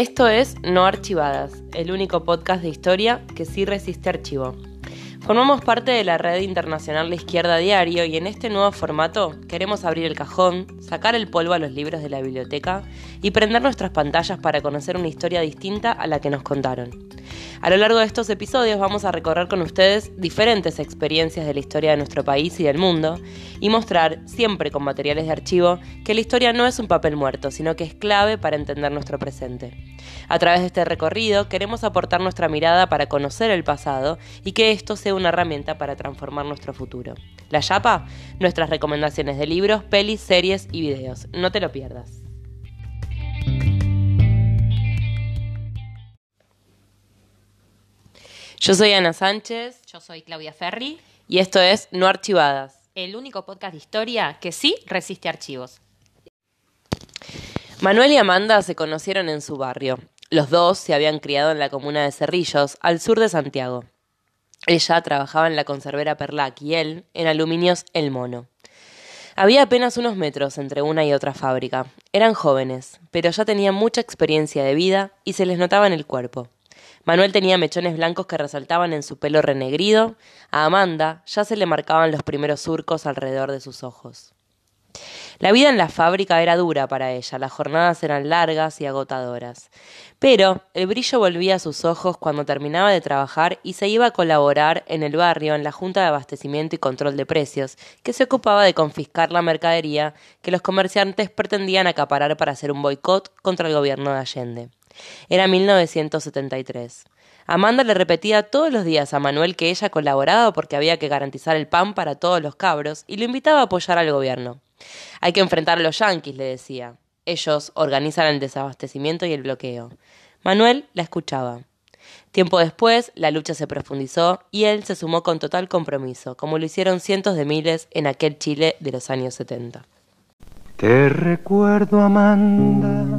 Esto es No Archivadas, el único podcast de historia que sí resiste archivo. Formamos parte de la red internacional de Izquierda Diario y en este nuevo formato queremos abrir el cajón, sacar el polvo a los libros de la biblioteca y prender nuestras pantallas para conocer una historia distinta a la que nos contaron. A lo largo de estos episodios vamos a recorrer con ustedes diferentes experiencias de la historia de nuestro país y del mundo y mostrar, siempre con materiales de archivo, que la historia no es un papel muerto, sino que es clave para entender nuestro presente. A través de este recorrido queremos aportar nuestra mirada para conocer el pasado y que esto sea una herramienta para transformar nuestro futuro. La Yapa, nuestras recomendaciones de libros, pelis, series y videos. No te lo pierdas. Yo soy Ana Sánchez. Yo soy Claudia Ferri. Y esto es No Archivadas. El único podcast de historia que sí resiste archivos. Manuel y Amanda se conocieron en su barrio. Los dos se habían criado en la comuna de Cerrillos, al sur de Santiago. Ella trabajaba en la conservera Perlac y él en Aluminios El Mono. Había apenas unos metros entre una y otra fábrica. Eran jóvenes, pero ya tenían mucha experiencia de vida y se les notaba en el cuerpo. Manuel tenía mechones blancos que resaltaban en su pelo renegrido. A Amanda ya se le marcaban los primeros surcos alrededor de sus ojos. La vida en la fábrica era dura para ella, las jornadas eran largas y agotadoras. Pero el brillo volvía a sus ojos cuando terminaba de trabajar y se iba a colaborar en el barrio en la Junta de Abastecimiento y Control de Precios, que se ocupaba de confiscar la mercadería que los comerciantes pretendían acaparar para hacer un boicot contra el gobierno de Allende. Era 1973. Amanda le repetía todos los días a Manuel que ella colaboraba porque había que garantizar el pan para todos los cabros y lo invitaba a apoyar al gobierno. Hay que enfrentar a los yanquis, le decía. Ellos organizan el desabastecimiento y el bloqueo. Manuel la escuchaba. Tiempo después, la lucha se profundizó y él se sumó con total compromiso, como lo hicieron cientos de miles en aquel Chile de los años 70. Te recuerdo, Amanda,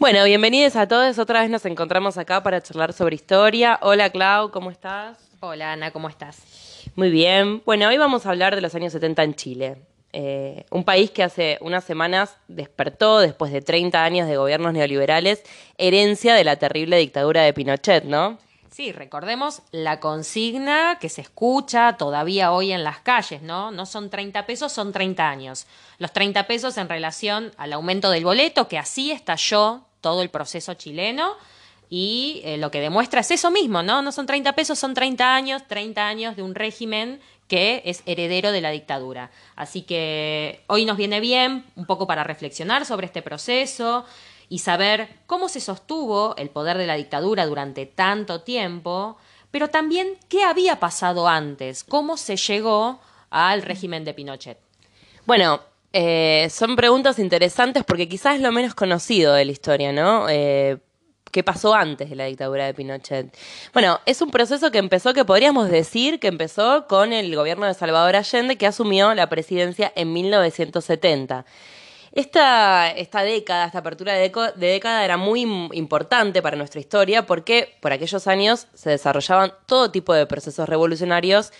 Bueno, bienvenidos a todos. Otra vez nos encontramos acá para charlar sobre historia. Hola Clau, ¿cómo estás? Hola Ana, ¿cómo estás? Muy bien. Bueno, hoy vamos a hablar de los años 70 en Chile. Eh, un país que hace unas semanas despertó, después de 30 años de gobiernos neoliberales, herencia de la terrible dictadura de Pinochet, ¿no? Sí, recordemos la consigna que se escucha todavía hoy en las calles, ¿no? No son 30 pesos, son 30 años. Los 30 pesos en relación al aumento del boleto, que así estalló todo el proceso chileno. Y eh, lo que demuestra es eso mismo, ¿no? No son 30 pesos, son 30 años, 30 años de un régimen que es heredero de la dictadura. Así que hoy nos viene bien un poco para reflexionar sobre este proceso y saber cómo se sostuvo el poder de la dictadura durante tanto tiempo, pero también qué había pasado antes, cómo se llegó al régimen de Pinochet. Bueno, eh, son preguntas interesantes porque quizás es lo menos conocido de la historia, ¿no? Eh, qué pasó antes de la dictadura de Pinochet. Bueno, es un proceso que empezó, que podríamos decir que empezó con el gobierno de Salvador Allende, que asumió la presidencia en 1970. Esta, esta década, esta apertura de, de década era muy importante para nuestra historia porque por aquellos años se desarrollaban todo tipo de procesos revolucionarios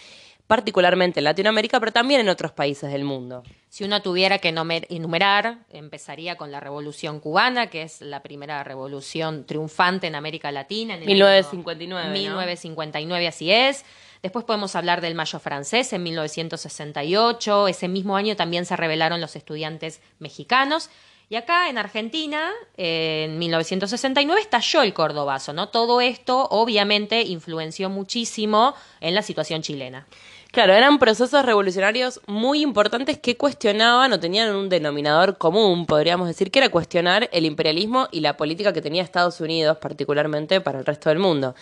particularmente en Latinoamérica, pero también en otros países del mundo. Si uno tuviera que enumerar, empezaría con la Revolución Cubana, que es la primera revolución triunfante en América Latina. En 1959. 1959, así es. Después podemos hablar del Mayo francés en 1968. Ese mismo año también se rebelaron los estudiantes mexicanos. Y acá en Argentina, en 1969, estalló el Cordobazo, ¿no? Todo esto obviamente influenció muchísimo en la situación chilena. Claro, eran procesos revolucionarios muy importantes que cuestionaban o tenían un denominador común, podríamos decir, que era cuestionar el imperialismo y la política que tenía Estados Unidos, particularmente para el resto del mundo.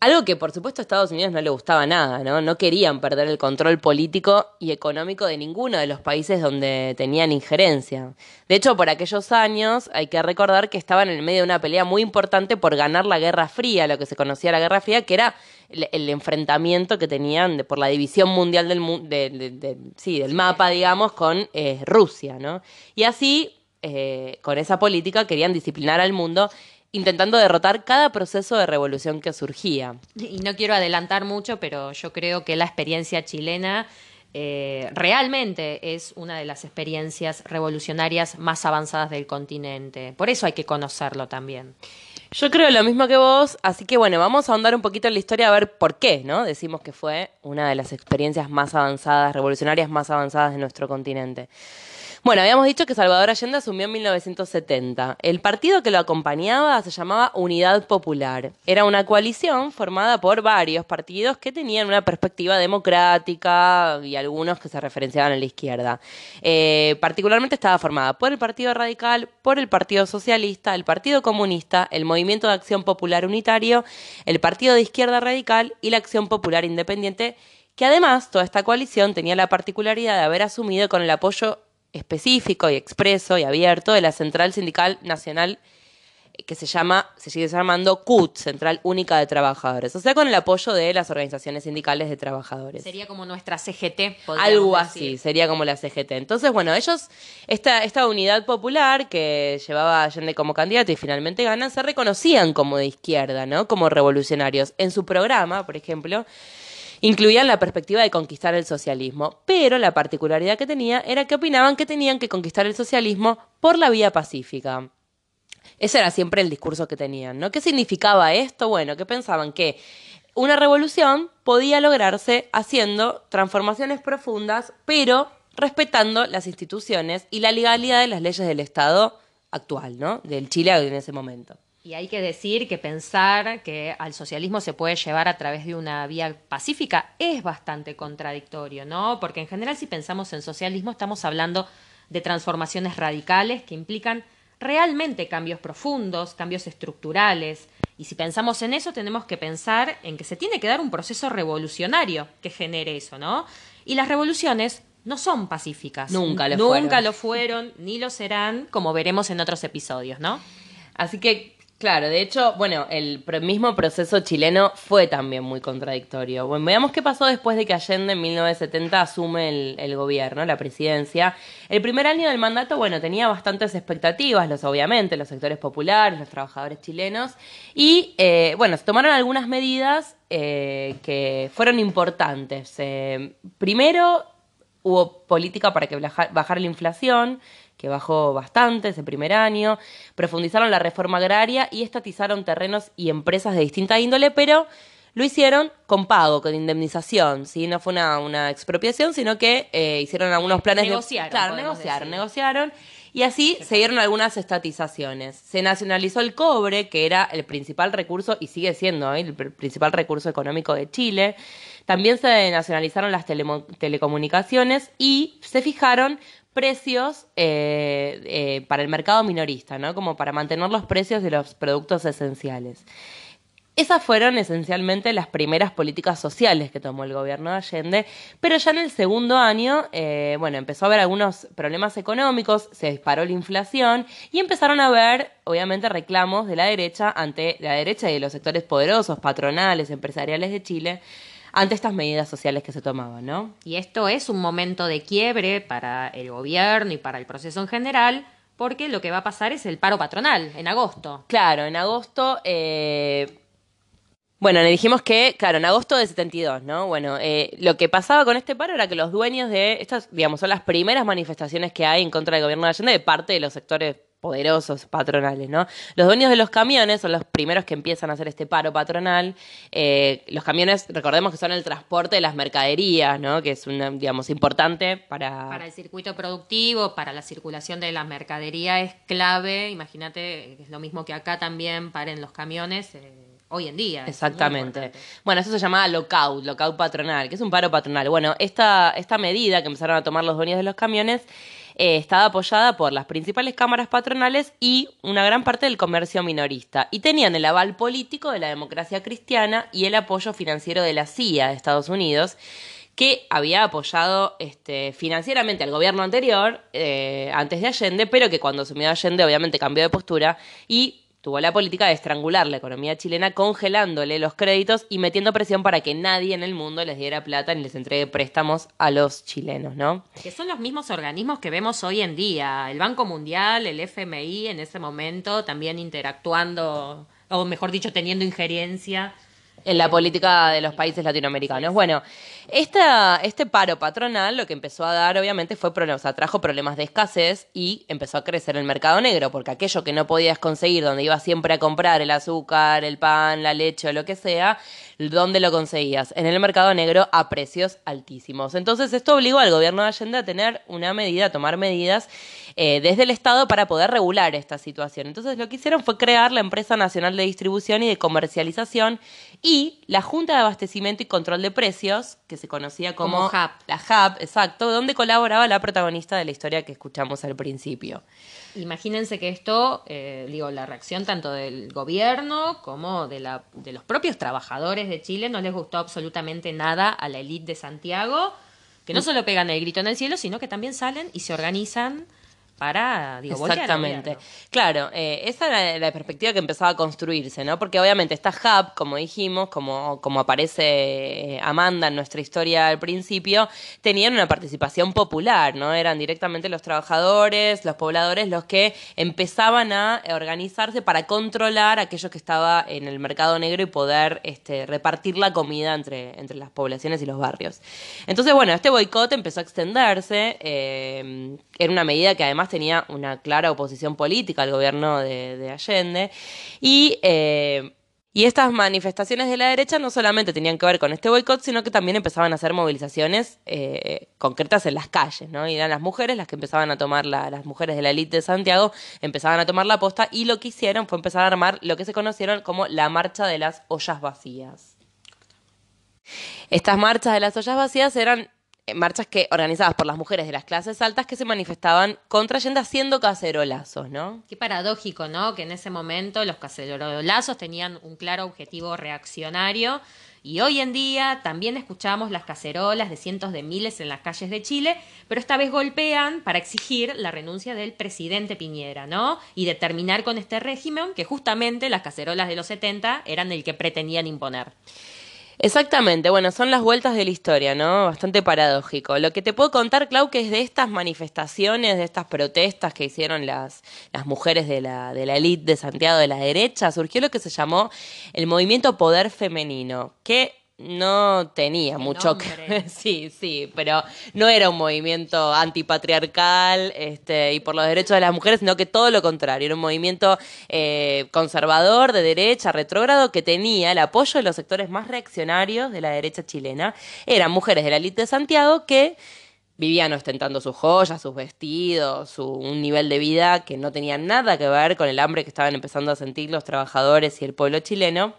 Algo que, por supuesto, a Estados Unidos no le gustaba nada, ¿no? No querían perder el control político y económico de ninguno de los países donde tenían injerencia. De hecho, por aquellos años hay que recordar que estaban en medio de una pelea muy importante por ganar la Guerra Fría, lo que se conocía la Guerra Fría, que era el, enfrentamiento que tenían por la división mundial del, sí, del mapa, digamos, con eh, Rusia, ¿no? Y así, eh, con esa política, querían disciplinar al mundo intentando derrotar cada proceso de revolución que surgía. Y no quiero adelantar mucho, pero yo creo que la experiencia chilena eh, realmente es una de las experiencias revolucionarias más avanzadas del continente. Por eso hay que conocerlo también. Yo creo lo mismo que vos, así que bueno, vamos a ahondar un poquito en la historia a ver por qué, ¿no? Decimos que fue una de las experiencias más avanzadas, revolucionarias más avanzadas de nuestro continente. Bueno, habíamos dicho que Salvador Allende asumió en 1970. El partido que lo acompañaba se llamaba Unidad Popular. Era una coalición formada por varios partidos que tenían una perspectiva democrática y algunos que se referenciaban a la izquierda. Eh, particularmente estaba formada por el Partido Radical, por el Partido Socialista, el Partido Comunista, el Movimiento de Acción Popular Unitario, el Partido de Izquierda Radical y la Acción Popular Independiente que además toda esta coalición tenía la particularidad de haber asumido con el apoyo específico y expreso y abierto de la Central Sindical Nacional eh, que se llama, se sigue llamando CUT, Central Única de Trabajadores, o sea, con el apoyo de las organizaciones sindicales de trabajadores. Sería como nuestra CGT, Algo así, sería como la CGT. Entonces, bueno, ellos, esta, esta unidad popular que llevaba a Allende como candidato y finalmente ganan, se reconocían como de izquierda, ¿no? Como revolucionarios. En su programa, por ejemplo, incluían la perspectiva de conquistar el socialismo, pero la particularidad que tenía era que opinaban que tenían que conquistar el socialismo por la vía pacífica. Ese era siempre el discurso que tenían, ¿no? ¿Qué significaba esto? Bueno, que pensaban que una revolución podía lograrse haciendo transformaciones profundas, pero respetando las instituciones y la legalidad de las leyes del Estado actual, ¿no? Del Chile en ese momento. Y hay que decir que pensar que al socialismo se puede llevar a través de una vía pacífica es bastante contradictorio, ¿no? Porque en general si pensamos en socialismo estamos hablando de transformaciones radicales que implican realmente cambios profundos, cambios estructurales. Y si pensamos en eso, tenemos que pensar en que se tiene que dar un proceso revolucionario que genere eso, ¿no? Y las revoluciones no son pacíficas. Nunca lo Nunca fueron. lo fueron, ni lo serán, como veremos en otros episodios, ¿no? Así que Claro, de hecho, bueno, el mismo proceso chileno fue también muy contradictorio. Bueno, veamos qué pasó después de que Allende en 1970 asume el, gobierno, la presidencia. El primer año del mandato, bueno, tenía bastantes expectativas, los obviamente, los sectores populares, los trabajadores chilenos, y eh, bueno, se tomaron algunas medidas eh, que fueron importantes. Eh, primero, hubo política para que bajara la inflación, que bajó bastante ese primer año, profundizaron la reforma agraria y estatizaron terrenos y empresas de distinta índole, pero lo hicieron con pago, con indemnización, ¿sí? No fue una, una expropiación, sino que eh, hicieron algunos planes negociaron, de... Claro, negociaron, negociaron. Y así se dieron algunas estatizaciones. Se nacionalizó el cobre, que era el principal recurso, y sigue siendo ¿eh? el principal recurso económico de Chile. También se nacionalizaron las telecomunicaciones y se fijaron precios eh, eh, para el mercado minorista, ¿no? Como para mantener los precios de los productos esenciales. Esas fueron esencialmente las primeras políticas sociales que tomó el gobierno de Allende, pero ya en el segundo año, eh, bueno, empezó a haber algunos problemas económicos, se disparó la inflación y empezaron a haber, obviamente, reclamos de la derecha ante la derecha y de los sectores poderosos, patronales, empresariales de Chile, ante estas medidas sociales que se tomaban, ¿no? Y esto es un momento de quiebre para el gobierno y para el proceso en general, porque lo que va a pasar es el paro patronal en agosto. Claro, en agosto. Eh... Bueno, le dijimos que, claro, en agosto de 72, ¿no? Bueno, eh, lo que pasaba con este paro era que los dueños de estas, digamos, son las primeras manifestaciones que hay en contra del gobierno de Allende de parte de los sectores poderosos patronales, ¿no? Los dueños de los camiones son los primeros que empiezan a hacer este paro patronal. Eh, los camiones, recordemos que son el transporte de las mercaderías, ¿no? Que es, una, digamos, importante para... Para el circuito productivo, para la circulación de la mercadería es clave. Imagínate, es lo mismo que acá también paren los camiones. Eh, hoy en día. Exactamente. Bueno, eso se llamaba lockout, lockout patronal, que es un paro patronal. Bueno, esta, esta medida que empezaron a tomar los dueños de los camiones eh, estaba apoyada por las principales cámaras patronales y una gran parte del comercio minorista. Y tenían el aval político de la democracia cristiana y el apoyo financiero de la CIA de Estados Unidos que había apoyado este, financieramente al gobierno anterior, eh, antes de Allende, pero que cuando asumió Allende obviamente cambió de postura y tuvo la política de estrangular la economía chilena congelándole los créditos y metiendo presión para que nadie en el mundo les diera plata ni les entregue préstamos a los chilenos, ¿no? Que son los mismos organismos que vemos hoy en día, el Banco Mundial, el FMI en ese momento también interactuando, o mejor dicho, teniendo injerencia en la política de los países latinoamericanos. Bueno, esta, este paro patronal lo que empezó a dar, obviamente, fue problemas, trajo problemas de escasez y empezó a crecer el mercado negro, porque aquello que no podías conseguir, donde ibas siempre a comprar el azúcar, el pan, la leche o lo que sea, ¿dónde lo conseguías? En el mercado negro a precios altísimos. Entonces, esto obligó al gobierno de Allende a tener una medida, a tomar medidas eh, desde el Estado para poder regular esta situación. Entonces, lo que hicieron fue crear la Empresa Nacional de Distribución y de Comercialización y la Junta de Abastecimiento y Control de Precios, que se conocía como, HAP. La HAP, exacto, donde colaboraba la protagonista de la historia que escuchamos al principio. Imagínense que esto, eh, digo, la reacción tanto del gobierno como de, la, de los propios trabajadores de Chile no les gustó absolutamente nada a la élite de Santiago, que no solo pegan el grito en el cielo, sino que también salen y se organizan para, digo, Exactamente. Claro, eh, esa era la perspectiva que empezaba a construirse, ¿no? Porque obviamente esta hub, como dijimos, como, como aparece eh, Amanda en nuestra historia al principio, tenían una participación popular, ¿no? Eran directamente los trabajadores, los pobladores, los que empezaban a organizarse para controlar aquello que estaba en el mercado negro y poder este, repartir la comida entre, entre las poblaciones y los barrios. Entonces, bueno, este boicot empezó a extenderse, eh, era una medida que además tenía una clara oposición política al gobierno de, Allende. Y, eh, y estas manifestaciones de la derecha no solamente tenían que ver con este boicot, sino que también empezaban a hacer movilizaciones eh, concretas en las calles, ¿no? Y eran las mujeres las que empezaban a tomar, la, las mujeres de la élite de Santiago empezaban a tomar la posta y lo que hicieron fue empezar a armar lo que se conocieron como la marcha de las ollas vacías. Estas marchas de las ollas vacías eran marchas que organizadas por las mujeres de las clases altas que se manifestaban contra Allende haciendo cacerolazos, ¿no? Qué paradójico, ¿no? Que en ese momento los cacerolazos tenían un claro objetivo reaccionario y hoy en día también escuchamos las cacerolas de cientos de miles en las calles de Chile, pero esta vez golpean para exigir la renuncia del presidente Piñera, ¿no? Y de terminar con este régimen que justamente las cacerolas de los 70 eran el que pretendían imponer. Exactamente, bueno, son las vueltas de la historia, ¿no? Bastante paradójico. Lo que te puedo contar, Clau, que es de estas manifestaciones, de estas protestas que hicieron las, las mujeres de la, de la élite de Santiago de la derecha, surgió lo que se llamó el movimiento Poder Femenino, que no tenía mucho que sí, sí, pero no era un movimiento antipatriarcal este, y por los derechos de las mujeres, sino que todo lo contrario, era un movimiento eh, conservador, de derecha, retrógrado, que tenía el apoyo de los sectores más reaccionarios de la derecha chilena. Eran mujeres de la élite de Santiago que vivían ostentando sus joyas, sus vestidos, su, un nivel de vida que no tenía nada que ver con el hambre que estaban empezando a sentir los trabajadores y el pueblo chileno.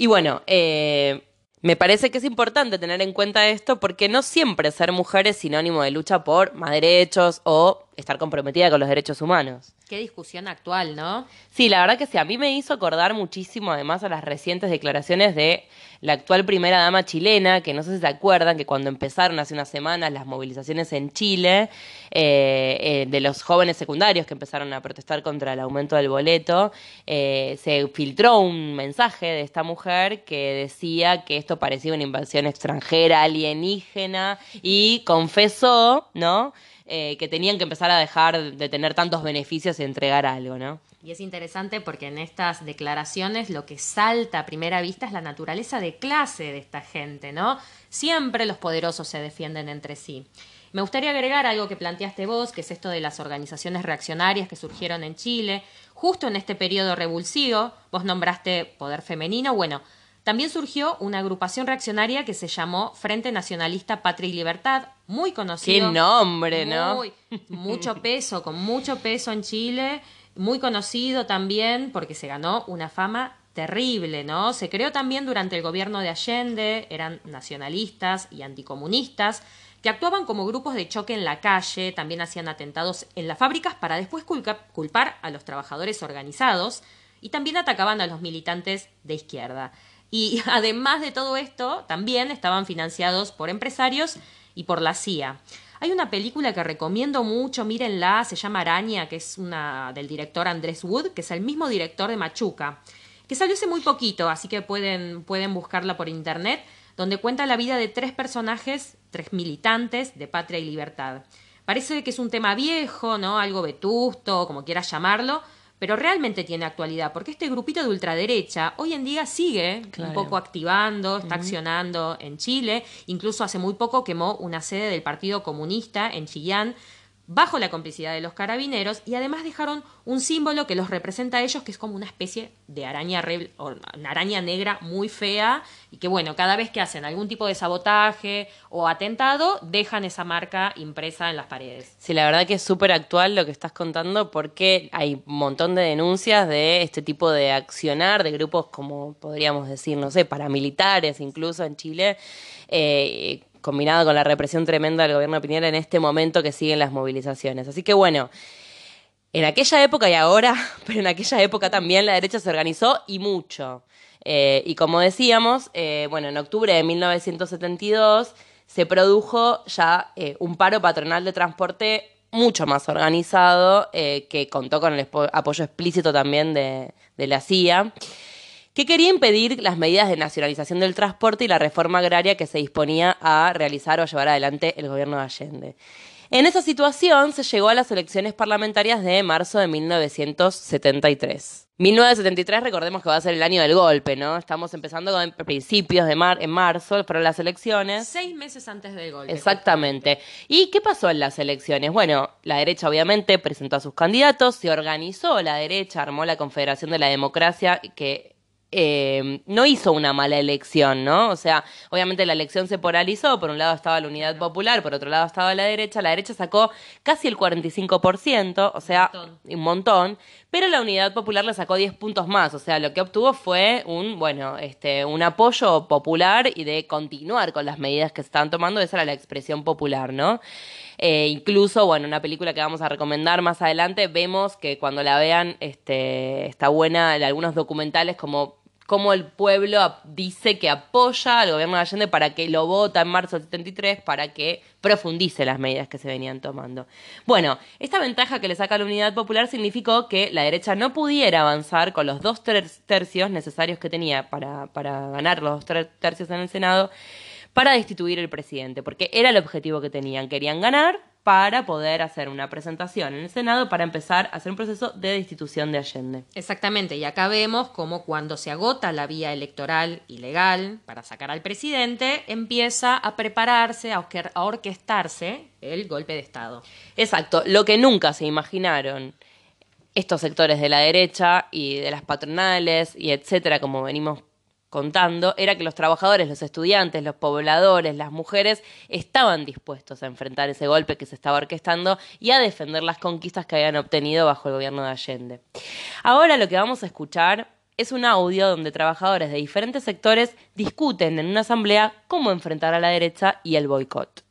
Y bueno, eh, me parece que es importante tener en cuenta esto porque no siempre ser mujer es sinónimo de lucha por más derechos o estar comprometida con los derechos humanos. Qué discusión actual, ¿no? Sí, la verdad que sí, a mí me hizo acordar muchísimo además a las recientes declaraciones de la actual primera dama chilena, que no sé si se acuerdan que cuando empezaron hace unas semanas las movilizaciones en Chile eh, eh, de los jóvenes secundarios que empezaron a protestar contra el aumento del boleto, eh, se filtró un mensaje de esta mujer que decía que esto parecía una invasión extranjera, alienígena, y confesó, ¿no? Eh, que tenían que empezar a dejar de tener tantos beneficios y entregar algo, ¿no? Y es interesante porque en estas declaraciones lo que salta a primera vista es la naturaleza de clase de esta gente, ¿no? Siempre los poderosos se defienden entre sí. Me gustaría agregar algo que planteaste vos, que es esto de las organizaciones reaccionarias que surgieron en Chile, justo en este periodo revulsivo. Vos nombraste Poder Femenino. Bueno, también surgió una agrupación reaccionaria que se llamó Frente Nacionalista Patria y Libertad, muy conocido. Qué nombre, ¿no? Mucho peso, con mucho peso en Chile, muy conocido también porque se ganó una fama terrible, ¿no? Se creó también durante el gobierno de Allende, eran nacionalistas y anticomunistas, que actuaban como grupos de choque en la calle, también hacían atentados en las fábricas para después culpar a los trabajadores organizados y también atacaban a los militantes de izquierda. Y además de todo esto, también estaban financiados por empresarios y por la CIA. Hay una película que recomiendo mucho, mírenla, se llama Araña, que es una del director Andrés Wood, que es el mismo director de Machuca, que salió hace muy poquito, así que pueden, pueden buscarla por internet, donde cuenta la vida de tres personajes, tres militantes de Patria y Libertad. Parece que es un tema viejo, ¿no? Algo vetusto, como quieras llamarlo, pero realmente tiene actualidad, porque este grupito de ultraderecha hoy en día sigue un poco activando, está accionando en Chile, incluso hace muy poco quemó una sede del Partido Comunista en Chillán, bajo la complicidad de los carabineros y además dejaron un símbolo que los representa a ellos que es como una especie de araña o una araña negra muy fea y que bueno, cada vez que hacen algún tipo de sabotaje o atentado dejan esa marca impresa en las paredes. Sí, la verdad que es súper actual lo que estás contando porque hay un montón de denuncias de este tipo de accionar de grupos como podríamos decir, no sé, paramilitares incluso en Chile. Eh, combinado con la represión tremenda del gobierno de Piñera en este momento que siguen las movilizaciones. Así que bueno, en aquella época y ahora, pero en aquella época también la derecha se organizó y mucho. Eh, y como decíamos, eh, bueno, en octubre de 1972 se produjo ya eh, un paro patronal de transporte mucho más organizado, que contó con el apoyo explícito también de, de la CIA que quería impedir las medidas de nacionalización del transporte y la reforma agraria que se disponía a realizar o llevar adelante el gobierno de Allende. En esa situación se llegó a las elecciones parlamentarias de marzo de 1973. 1973, recordemos que va a ser el año del golpe, ¿no? Estamos empezando con principios de mar en marzo, fueron las elecciones. Seis meses antes del golpe. Exactamente. ¿Y qué pasó en las elecciones? Bueno, la derecha obviamente presentó a sus candidatos, se organizó la derecha, armó la Confederación de la Democracia, que eh, no hizo una mala elección, ¿no? O sea, obviamente la elección se polarizó, por un lado estaba la Unidad Popular, por otro lado estaba la derecha, la derecha sacó casi el 45%, o sea, un montón, pero la Unidad Popular le sacó 10 puntos más, o sea, lo que obtuvo fue un, bueno, este, un apoyo popular y de continuar con las medidas que se estaban tomando, esa era la expresión popular, ¿no? Eh, incluso, bueno, una película que vamos a recomendar más adelante, vemos que cuando la vean, este, está buena en algunos documentales como cómo el pueblo dice que apoya al gobierno de Allende para que lo vota en marzo del 73 para que profundice las medidas que se venían tomando. Bueno, esta ventaja que le saca la Unidad Popular significó que la derecha no pudiera avanzar con los dos tercios necesarios que tenía para, para ganar los dos tercios en el Senado para destituir el presidente, porque era el objetivo que tenían. Querían ganar para poder hacer una presentación en el Senado para empezar a hacer un proceso de destitución de Allende. Exactamente, y acá vemos cómo cuando se agota la vía electoral y legal para sacar al presidente, empieza a prepararse, a orquestarse el golpe de Estado. Exacto, lo que nunca se imaginaron estos sectores de la derecha y de las patronales y etcétera, como venimos contando era que los trabajadores, los estudiantes, los pobladores, las mujeres estaban dispuestos a enfrentar ese golpe que se estaba orquestando y a defender las conquistas que habían obtenido bajo el gobierno de Allende. Ahora lo que vamos a escuchar es un audio donde trabajadores de diferentes sectores discuten en una asamblea cómo enfrentar a la derecha y el boicot.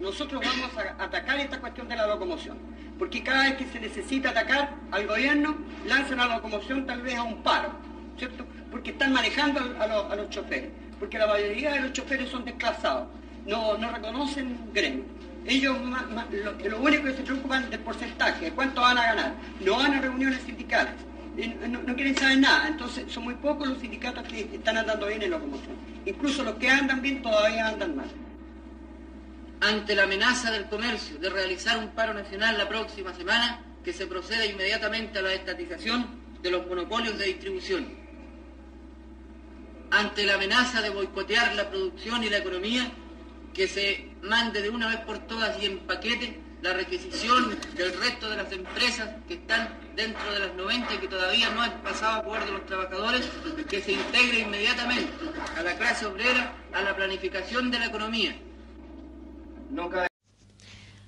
Nosotros vamos a atacar esta cuestión de la locomoción, porque cada vez que se necesita atacar al gobierno, lanzan a la locomoción tal vez a un paro, ¿cierto? porque están manejando a, los, choferes, porque la mayoría de los choferes son desclasados, no, no reconocen gremio. Ellos lo, único que se preocupan del porcentaje, cuánto van a ganar, no van a reuniones sindicales, no, quieren saber nada, entonces son muy pocos los sindicatos que están andando bien en locomoción. Incluso los que andan bien todavía andan mal. Ante la amenaza del comercio de realizar un paro nacional la próxima semana, que se proceda inmediatamente a la estatización de los monopolios de distribución ante la amenaza de boicotear la producción y la economía, que se mande de una vez por todas y en paquete la requisición del resto de las empresas que están dentro de las 90 y que todavía no han pasado a acuerdo los trabajadores, que se integre inmediatamente a la clase obrera, a la planificación de la economía. No cabe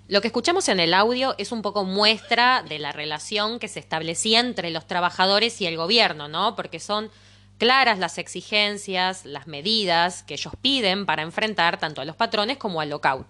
Lo que escuchamos en el audio es un poco muestra de la relación que se establecía entre los trabajadores y el gobierno, ¿no? Porque son claras las exigencias, las medidas que ellos piden para enfrentar tanto a los patrones como al lockout.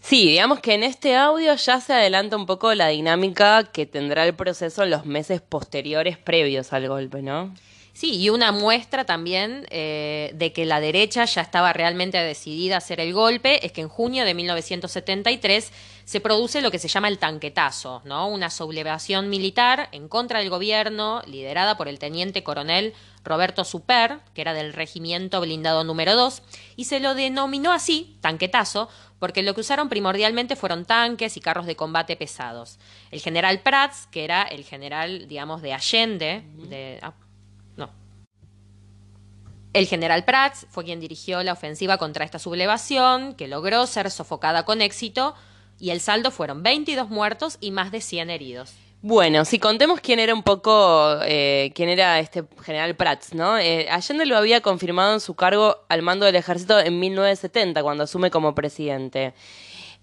Sí, digamos que en este audio ya se adelanta un poco la dinámica que tendrá el proceso en los meses posteriores previos al golpe, ¿no? Sí, y una muestra también eh, de que la derecha ya estaba realmente decidida a hacer el golpe es que en junio de 1973 se produce lo que se llama el tanquetazo, ¿no? Una sublevación militar en contra del gobierno liderada por el teniente coronel Roberto Super, que era del regimiento blindado número 2, y se lo denominó así, tanquetazo, porque lo que usaron primordialmente fueron tanques y carros de combate pesados. El general Prats, que era el general, digamos, de Allende, de, ah. El general Prats fue quien dirigió la ofensiva contra esta sublevación, que logró ser sofocada con éxito, y el saldo fueron 22 muertos y más de 100 heridos. Bueno, si contemos quién era un poco, eh, quién era este general Prats, ¿no? Eh, Allende lo había confirmado en su cargo al mando del ejército en 1970, cuando asume como presidente.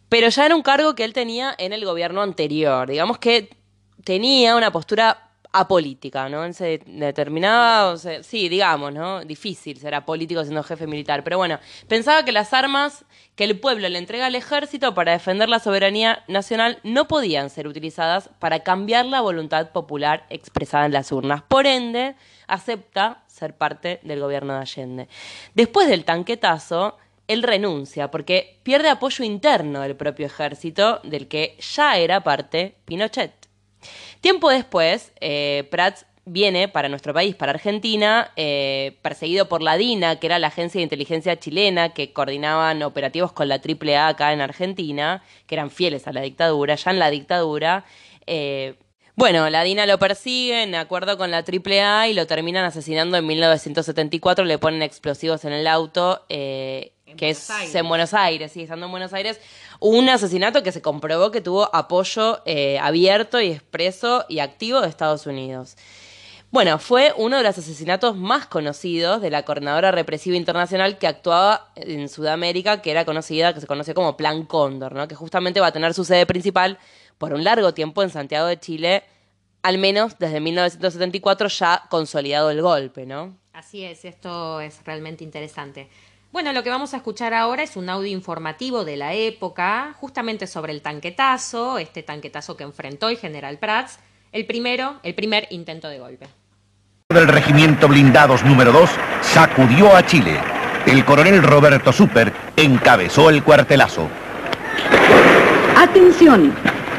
Pero ya era un cargo que él tenía en el gobierno anterior. Digamos que tenía una postura apolítica, ¿no? Él se determinaba, sí, digamos, ¿no? Difícil ser apolítico siendo jefe militar, pero bueno, pensaba que las armas que el pueblo le entrega al ejército para defender la soberanía nacional no podían ser utilizadas para cambiar la voluntad popular expresada en las urnas. Por ende, acepta ser parte del gobierno de Allende. Después del tanquetazo, él renuncia porque pierde apoyo interno del propio ejército del que ya era parte Pinochet. Tiempo después, eh, Prats viene para nuestro país, para Argentina, eh, perseguido por la DINA, que era la agencia de inteligencia chilena que coordinaban operativos con la AAA acá en Argentina, que eran fieles a la dictadura, ya en la dictadura. eh, bueno, la DINA lo persigue en acuerdo con la AAA y lo terminan asesinando en 1974, le ponen explosivos en el auto, eh, En que Buenos es Aires. en Buenos Aires, sí, estando en Buenos Aires, un asesinato que se comprobó que tuvo apoyo eh, abierto y expreso y activo de Estados Unidos. Bueno, fue uno de los asesinatos más conocidos de la coordinadora represiva internacional que actuaba en Sudamérica, que era conocida, que se conoce como Plan Cóndor, ¿no? que justamente va a tener su sede principal por un largo tiempo en Santiago de Chile, al menos desde 1974 ya consolidado el golpe, ¿no? Así es, esto es realmente interesante. Bueno, lo que vamos a escuchar ahora es un audio informativo de la época, justamente sobre el tanquetazo, este tanquetazo que enfrentó el general Prats, el primero, el primer intento de golpe. del Regimiento Blindados número 2 sacudió a Chile. El coronel Roberto Super encabezó el cuartelazo. Atención.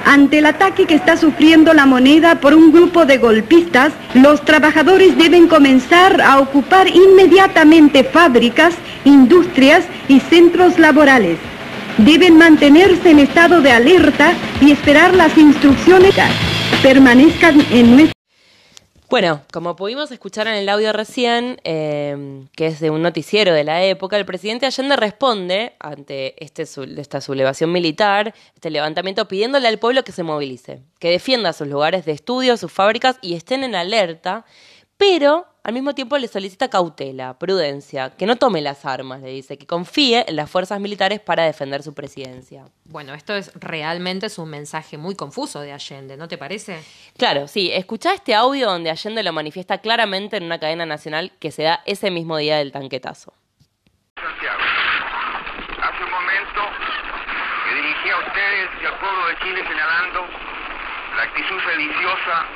Ante el ataque que está sufriendo la moneda por un grupo de golpistas, los trabajadores deben comenzar a ocupar inmediatamente fábricas, industrias y centros laborales. Deben mantenerse en estado de alerta y esperar las instrucciones. Permanezcan en nuestra... Bueno, como pudimos escuchar en el audio recién, eh, que es de un noticiero de la época, el presidente Allende responde ante este, esta sublevación militar, este levantamiento, pidiéndole al pueblo que se movilice, que defienda sus lugares de estudio, sus fábricas y estén en alerta, pero al mismo tiempo le solicita cautela, prudencia, que no tome las armas, le dice, que confíe en las fuerzas militares para defender su presidencia. Bueno, esto es realmente es un mensaje muy confuso de Allende, ¿no te parece? Claro, sí, escuchá este audio donde Allende lo manifiesta claramente en una cadena nacional que se da ese mismo día del tanquetazo. Santiago. Hace un momento me dirigí a ustedes y al pueblo de Chile señalando la actitud sediciosa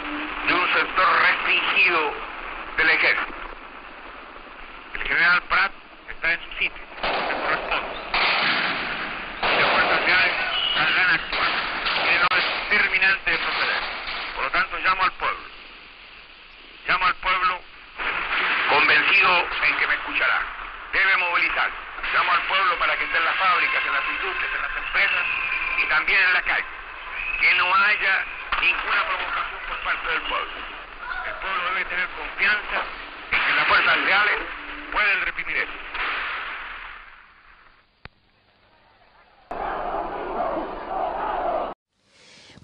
de un sector restringido del ejército. El general Prat está en su sitio, le corresponde. Las fuerzas reales saldrán a actuar. Tienen orden determinante de proceder. Por lo tanto, llamo al pueblo. Llamo al pueblo convencido en que me escuchará. Debe movilizarse. Llamo al pueblo para que esté en las fábricas, en las industrias, en las empresas y también en la calle. Que no haya ninguna provocación por parte del pueblo. El pueblo debe tener confianza en que las fuerzas reales pueden reprimir esto.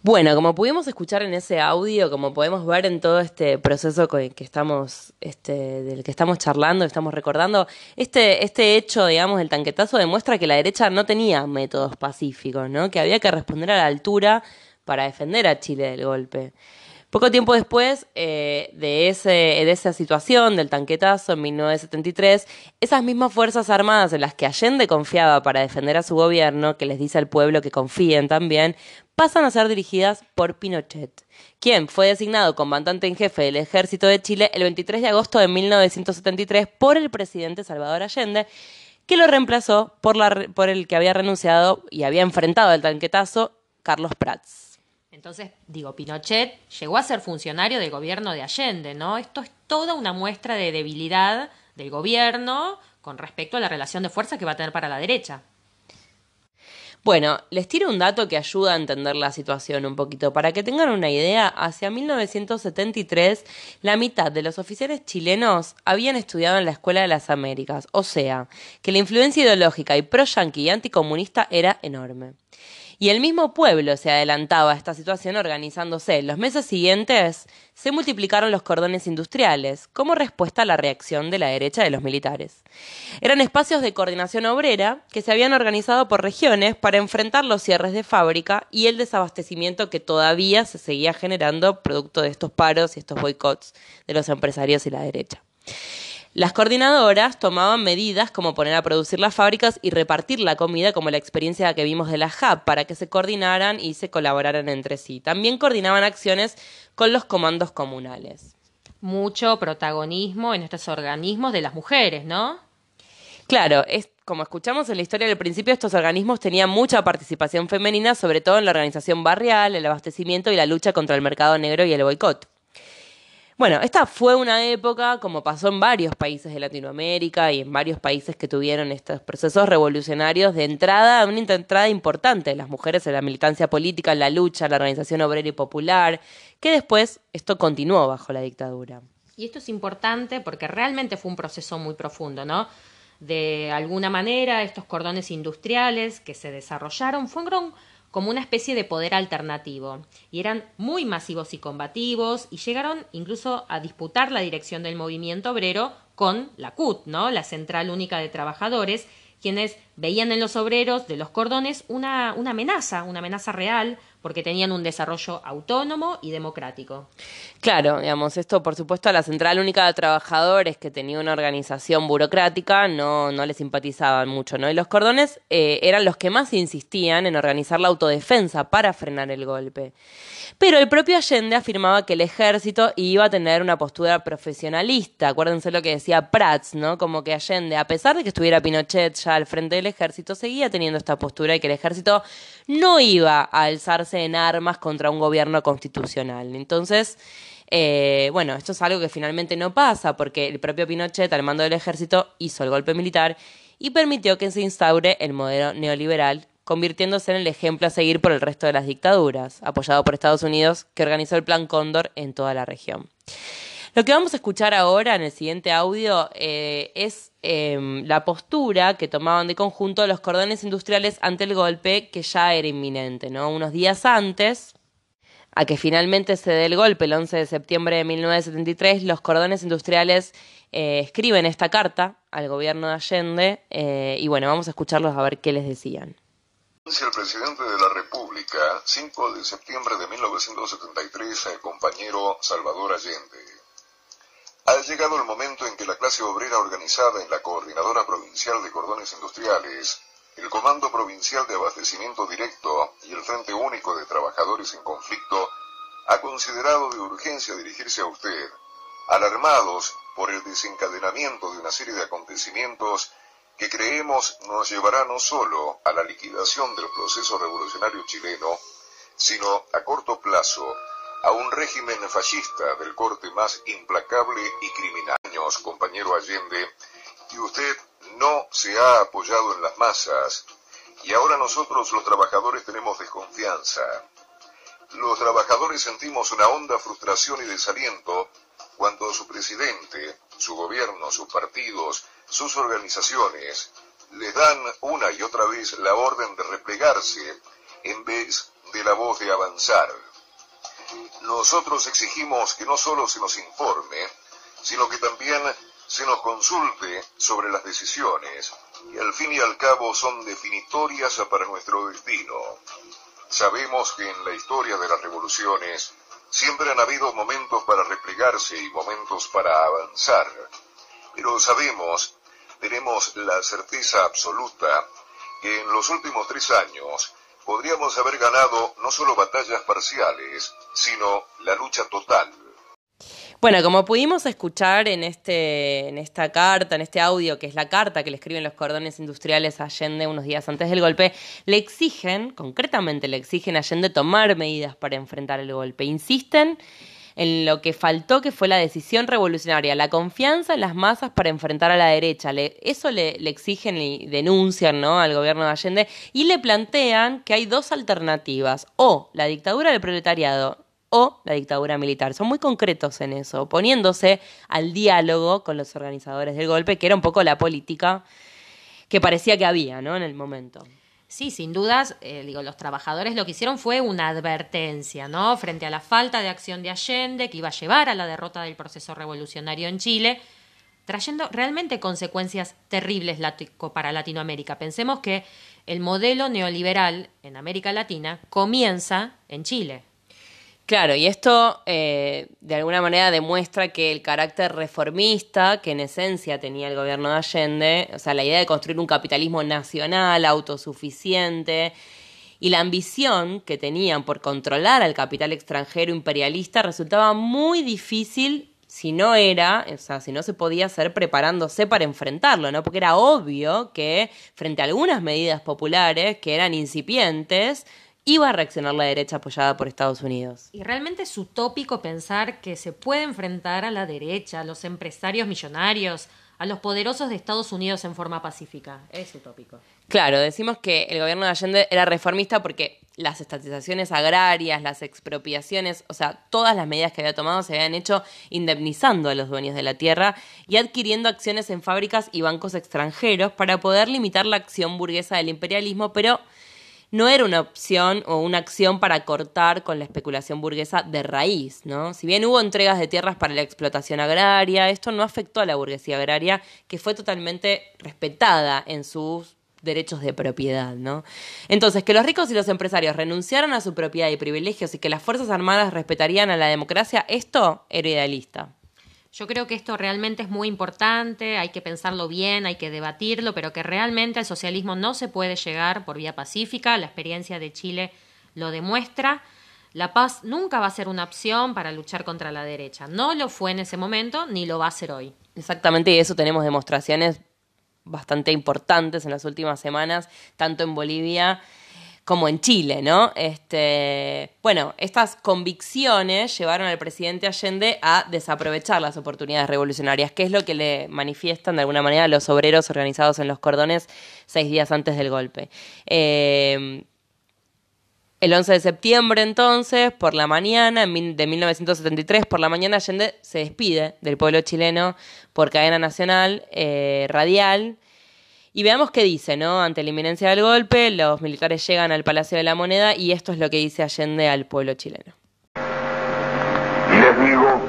Bueno, como pudimos escuchar en ese audio, como podemos ver en todo este proceso que estamos, este, del que estamos charlando, estamos recordando, este, este hecho, digamos, del tanquetazo demuestra que la derecha no tenía métodos pacíficos, ¿no? Que había que responder a la altura para defender a Chile del golpe. Poco tiempo después eh, de, ese, de esa situación, del tanquetazo en 1973, esas mismas Fuerzas Armadas en las que Allende confiaba para defender a su gobierno, que les dice al pueblo que confíen también, pasan a ser dirigidas por Pinochet, quien fue designado comandante en jefe del ejército de Chile el 23 de agosto de 1973 por el presidente Salvador Allende, que lo reemplazó por, por el que había renunciado y había enfrentado el tanquetazo, Carlos Prats. Entonces, digo, Pinochet llegó a ser funcionario del gobierno de Allende, ¿no? Esto es toda una muestra de debilidad del gobierno con respecto a la relación de fuerza que va a tener para la derecha. Bueno, les tiro un dato que ayuda a entender la situación un poquito. Para que tengan una idea, hacia 1973 la mitad de los oficiales chilenos habían estudiado en la Escuela de las Américas, o sea, que la influencia ideológica y pro-yanqui y anticomunista era enorme. Y el mismo pueblo se adelantaba a esta situación organizándose. En los meses siguientes se multiplicaron los cordones industriales como respuesta a la reacción de la derecha de los militares. Eran espacios de coordinación obrera que se habían organizado por regiones para enfrentar los cierres de fábrica y el desabastecimiento que todavía se seguía generando producto de estos paros y estos boicots de los empresarios y la derecha. Las coordinadoras tomaban medidas como poner a producir las fábricas y repartir la comida, como la experiencia que vimos de la HAP, para que se coordinaran y se colaboraran entre sí. También coordinaban acciones con los comandos comunales. Mucho protagonismo en estos organismos de las mujeres, ¿no? Claro, es, como escuchamos en la historia del principio, estos organismos tenían mucha participación femenina, sobre todo en la organización barrial, el abastecimiento y la lucha contra el mercado negro y el boicot. Bueno, esta fue una época, como pasó en varios países de Latinoamérica y en varios países que tuvieron estos procesos revolucionarios de entrada, una entrada importante de las mujeres en la militancia política, en la lucha, en la organización obrera y popular, que después esto continuó bajo la dictadura. Y esto es importante porque realmente fue un proceso muy profundo, ¿no? De alguna manera, estos cordones industriales que se desarrollaron fueron como una especie de poder alternativo, y eran muy masivos y combativos, y llegaron incluso a disputar la dirección del movimiento obrero con la CUT, ¿no? la Central Única de Trabajadores, quienes veían en los obreros de los cordones una, una amenaza, una amenaza real, porque tenían un desarrollo autónomo y democrático. Claro, digamos, esto por supuesto a la Central Única de Trabajadores, que tenía una organización burocrática, no, no le simpatizaban mucho, ¿no? Y los cordones eh, eran los que más insistían en organizar la autodefensa para frenar el golpe. Pero el propio Allende afirmaba que el ejército iba a tener una postura profesionalista. Acuérdense lo que decía Prats, ¿no? Como que Allende, a pesar de que estuviera Pinochet ya al frente del ejército, seguía teniendo esta postura y que el ejército no iba a alzarse en armas contra un gobierno constitucional. Entonces, eh, bueno, esto es algo que finalmente no pasa porque el propio Pinochet, al mando del ejército, hizo el golpe militar y permitió que se instaure el modelo neoliberal convirtiéndose en el ejemplo a seguir por el resto de las dictaduras, apoyado por Estados Unidos, que organizó el Plan Cóndor en toda la región. Lo que vamos a escuchar ahora en el siguiente audio eh, es em, la postura que tomaban de conjunto los cordones industriales ante el golpe que ya era inminente, ¿no? Unos días antes a que finalmente se dé el golpe el 11 de septiembre de 1973, los cordones industriales eh, escriben esta carta al gobierno de Allende eh, y bueno, vamos a escucharlos a ver qué les decían. El presidente de la República, 5 de septiembre de 1973, el compañero Salvador Allende. Ha llegado el momento en que la clase obrera organizada en la Coordinadora Provincial de Cordones Industriales, el Comando Provincial de Abastecimiento Directo y el Frente Único de Trabajadores en Conflicto ha considerado de urgencia dirigirse a usted, alarmados por el desencadenamiento de una serie de acontecimientos que creemos nos llevará no solo a la liquidación del proceso revolucionario chileno, sino a corto plazo a un régimen fascista del corte más implacable y criminal. Compañero Allende, que usted no se ha apoyado en las masas y ahora nosotros los trabajadores tenemos desconfianza. Los trabajadores sentimos una honda frustración y desaliento cuando su presidente, su gobierno, sus partidos, sus organizaciones les dan una y otra vez la orden de replegarse en vez de la voz de avanzar. Nosotros exigimos que no solo se nos informe, sino que también se nos consulte sobre las decisiones que al fin y al cabo son definitorias para nuestro destino. Sabemos que en la historia de las revoluciones siempre han habido momentos para replegarse y momentos para avanzar, pero sabemos, tenemos la certeza absoluta, que en los últimos tres años podríamos haber ganado no solo batallas parciales, sino la lucha total. Bueno, como pudimos escuchar en, este, en esta carta, en este audio, que es la carta que le escriben los cordones industriales a Allende unos días antes del golpe, le exigen, concretamente le exigen a Allende tomar medidas para enfrentar el golpe. Insisten en lo que faltó, que fue la decisión revolucionaria, la confianza en las masas para enfrentar a la derecha. eso le, le, exigen y denuncian ¿no? al gobierno de Allende y le plantean que hay dos alternativas, o la dictadura del proletariado o la dictadura militar. Son muy concretos en eso, oponiéndose al diálogo con los organizadores del golpe, que era un poco la política que parecía que había ¿no? en el momento. Sí, sin dudas, eh, digo, los trabajadores lo que hicieron fue una advertencia, ¿no? Frente a la falta de acción de Allende, que iba a llevar a la derrota del proceso revolucionario en Chile, trayendo realmente consecuencias terribles para Latinoamérica. Pensemos que el modelo neoliberal en América Latina comienza en Chile. Claro, y esto eh, de alguna manera demuestra que el carácter reformista que en esencia tenía el gobierno de Allende, o sea, la idea de construir un capitalismo nacional, autosuficiente, y la ambición que tenían por controlar al capital extranjero imperialista resultaba muy difícil si no era, o sea, si no se podía hacer preparándose para enfrentarlo, ¿no? Porque era obvio que frente a algunas medidas populares que eran incipientes, iba a reaccionar la derecha apoyada por Estados Unidos. Y realmente es utópico pensar que se puede enfrentar a la derecha, a los empresarios millonarios, a los poderosos de Estados Unidos en forma pacífica. Es utópico. Claro, decimos que el gobierno de Allende era reformista porque las estatizaciones agrarias, las expropiaciones, o sea, todas las medidas que había tomado se habían hecho indemnizando a los dueños de la tierra y adquiriendo acciones en fábricas y bancos extranjeros para poder limitar la acción burguesa del imperialismo, pero no era una opción o una acción para cortar con la especulación burguesa de raíz, ¿no? Si bien hubo entregas de tierras para la explotación agraria, esto no afectó a la burguesía agraria, que fue totalmente respetada en sus derechos de propiedad, ¿no? Entonces, que los ricos y los empresarios renunciaran a su propiedad y privilegios y que las Fuerzas Armadas respetarían a la democracia, esto era idealista. Yo creo que esto realmente es muy importante, hay que pensarlo bien, hay que debatirlo, pero que realmente al socialismo no se puede llegar por vía pacífica, la experiencia de Chile lo demuestra. La paz nunca va a ser una opción para luchar contra la derecha. No lo fue en ese momento, ni lo va a ser hoy. Exactamente, y eso tenemos demostraciones bastante importantes en las últimas semanas, tanto en Bolivia como en Chile, ¿no? Este, bueno, estas convicciones llevaron al presidente Allende a desaprovechar las oportunidades revolucionarias, que es lo que le manifiestan de alguna manera los obreros organizados en los cordones seis días antes del golpe. Eh, el 11 de septiembre, entonces, por la mañana de 1973, por la mañana, Allende se despide del pueblo chileno por cadena nacional eh, radial y veamos qué dice, ¿no? Ante la inminencia del golpe, los militares llegan al Palacio de la Moneda y esto es lo que dice Allende al pueblo chileno. Y les digo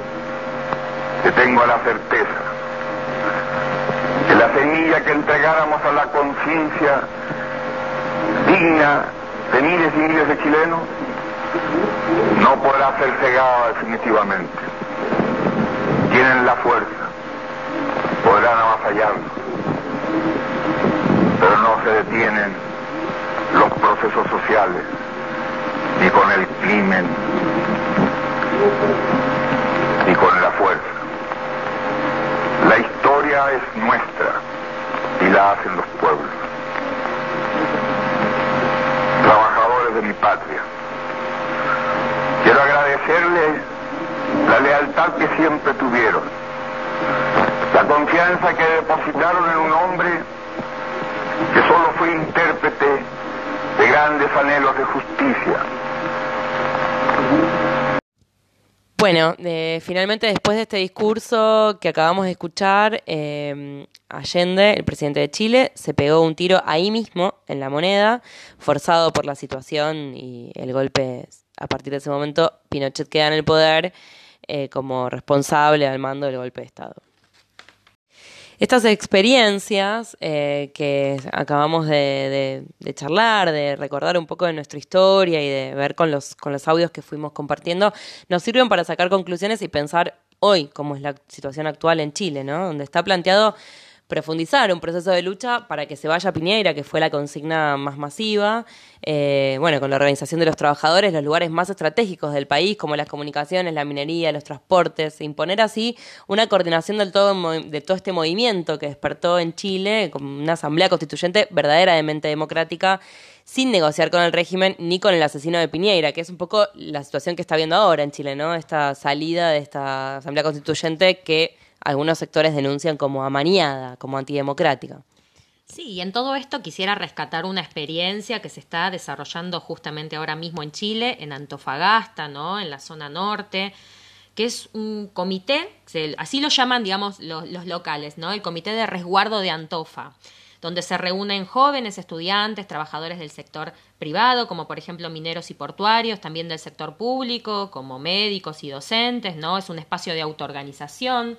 que tengo la certeza que la semilla que entregáramos a la conciencia digna de miles y miles de chilenos no podrá ser cegada definitivamente. Tienen la fuerza, podrán avasallarnos pero no se detienen los procesos sociales ni con el crimen ni con la fuerza. La historia es nuestra y la hacen los pueblos. Trabajadores de mi patria, quiero agradecerles la lealtad que siempre tuvieron, la confianza que depositaron en un hombre que solo fue de grandes anhelos de justicia. Bueno, eh, finalmente después de este discurso que acabamos de escuchar, eh, Allende, el presidente de Chile, se pegó un tiro ahí mismo, en la moneda, forzado por la situación y el golpe. A partir de ese momento, Pinochet queda en el poder eh, como responsable al mando del golpe de Estado. Estas experiencias eh, que acabamos de, de, charlar, de recordar un poco de nuestra historia y de ver con los, con los audios que fuimos compartiendo, nos sirven para sacar conclusiones y pensar hoy cómo es la situación actual en Chile, ¿no? Donde está planteado profundizar un proceso de lucha para que se vaya Piñeira, que fue la consigna más masiva, eh, bueno, con la organización de los trabajadores, los lugares más estratégicos del país, como las comunicaciones, la minería, los transportes, e imponer así una coordinación del todo, de todo este movimiento que despertó en Chile, con una asamblea constituyente verdaderamente democrática, sin negociar con el régimen ni con el asesino de Piñeira, que es un poco la situación que está viendo ahora en Chile, ¿no? Esta salida de esta asamblea constituyente que algunos sectores denuncian como amaniada, como antidemocrática. Sí, y en todo esto quisiera rescatar una experiencia que se está desarrollando justamente ahora mismo en Chile, en Antofagasta, ¿no? En la zona norte, que es un comité, así lo llaman, digamos, los, los locales, ¿no? El Comité de Resguardo de Antofa donde se reúnen jóvenes, estudiantes, trabajadores del sector privado, como por ejemplo mineros y portuarios, también del sector público, como médicos y docentes, ¿no? Es un espacio de autoorganización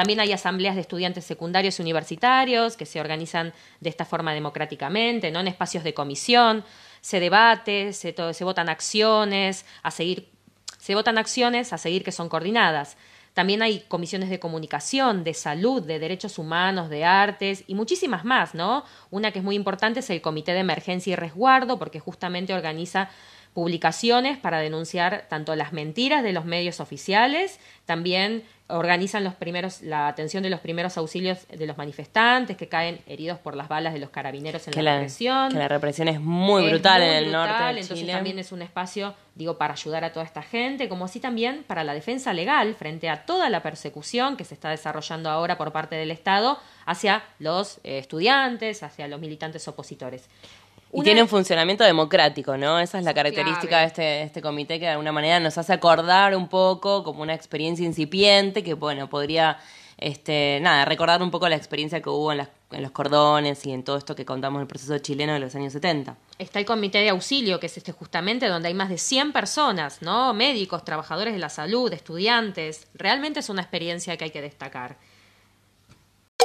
también hay asambleas de estudiantes secundarios y universitarios que se organizan de esta forma democráticamente, ¿no? en espacios de comisión, se debate, se, se votan acciones a seguir, se votan acciones a seguir que son coordinadas. También hay comisiones de comunicación, de salud, de derechos humanos, de artes y muchísimas más, ¿no? Una que es muy importante es el Comité de Emergencia y Resguardo, porque justamente organiza publicaciones para denunciar tanto las mentiras de los medios oficiales, también organizan los primeros, la atención de los primeros auxilios de los manifestantes que caen heridos por las balas de los carabineros en la, represión. Que la represión es muy brutal en el norte de entonces también es un espacio, digo, para ayudar a toda esta gente, como así también para la defensa legal frente a toda la persecución que se está desarrollando ahora por parte del Estado hacia los eh, estudiantes, hacia los militantes opositores. Y tiene un funcionamiento democrático, ¿no? Esa es la característica de este, este comité que de alguna manera nos hace acordar un poco como una experiencia incipiente que, bueno, podría, este, nada, recordar un poco la experiencia que hubo en, en los cordones y en todo esto que contamos en el proceso chileno de los años 70. Está el comité de auxilio, que es este justamente donde hay más de 100 personas, ¿no? Médicos, trabajadores de la salud, estudiantes. Realmente es una experiencia que hay que destacar.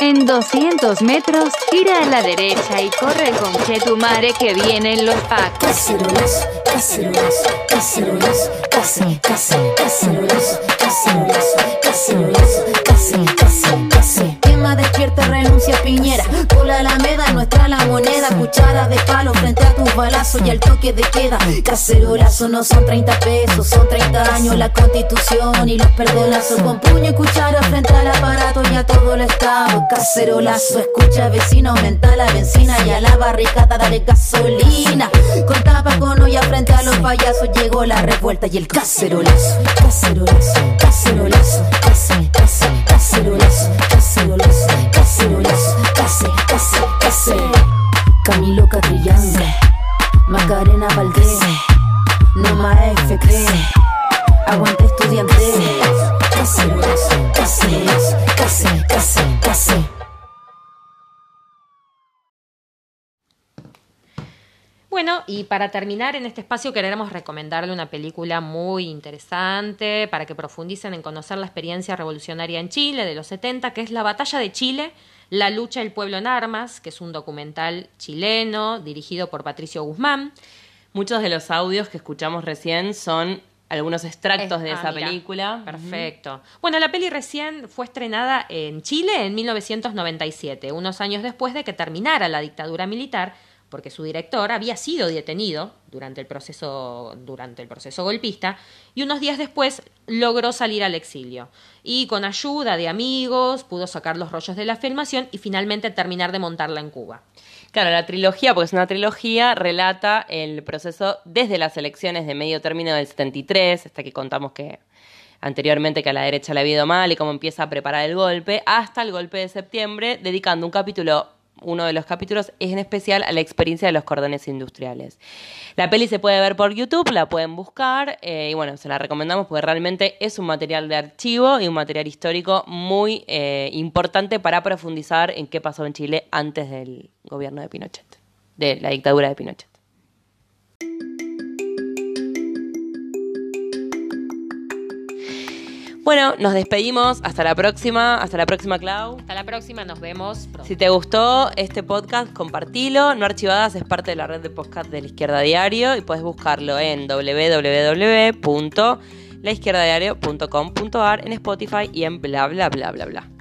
En 200 metros, gira a la derecha y corre con Chetumare que vienen los packs. Cacerolos, cacerolos, cacerolos, casi, casi, cacerolos, cacerolos, cacerolos, casi, casi, casi. Despierta, renuncia Piñera. Por la Alameda, nuestra la moneda. Cuchara de palo frente a tus balazos y al toque de queda. Cacerolazo no son 30 pesos, son 30 años la constitución y los perdonazos. Con puño y cuchara frente al aparato y a todo el estado cacerolazo. Escucha vecino, aumenta la benzina y a la barricada dale gasolina. Con con olla frente a los payasos llegó la revuelta y el cacerolazo. Cacerolazo, cacerolazo, cacerolazo, cacerolazo, cacerolazo, cacerolas, case, case, case. Camilo Catrillanza, Macarena Valdés, Noma FX, aguante estudiantes. casi cacerolas, case, casi, case. Bueno, y para terminar en este espacio queremos recomendarle una película muy interesante para que profundicen en conocer la experiencia revolucionaria en Chile de los 70, que es La Batalla de Chile, La lucha del pueblo en armas, que es un documental chileno dirigido por Patricio Guzmán. Muchos de los audios que escuchamos recién son algunos extractos de ah, esa película. Perfecto. Bueno, la peli recién fue estrenada en Chile en 1997, unos años después de que terminara la dictadura militar porque su director había sido detenido durante el proceso, durante el proceso golpista y unos días después logró salir al exilio. Y con ayuda de amigos pudo sacar los rollos de la filmación y finalmente terminar de montarla en Cuba. Claro, la trilogía, porque es una trilogía, relata el proceso desde las elecciones de medio término del 73, hasta que contamos que anteriormente que a la derecha le había ido mal y cómo empieza a preparar el golpe, hasta el golpe de septiembre, dedicando un capítulo uno de los capítulos es en especial a la experiencia de los cordones industriales. La peli se puede ver por YouTube, la pueden buscar eh, y bueno, se la recomendamos porque realmente es un material de archivo y un material histórico muy eh, importante para profundizar en qué pasó en Chile antes del gobierno de Pinochet, de la dictadura de Pinochet. Bueno, nos despedimos. Hasta la próxima. Hasta la próxima, Clau. Hasta la próxima, nos vemos. pronto. Si te gustó este podcast, compartilo. No Archivadas es parte de la red de podcast de La Izquierda Diario y puedes buscarlo en www.laizquierdadiario.com.ar en Spotify y en bla bla bla bla bla.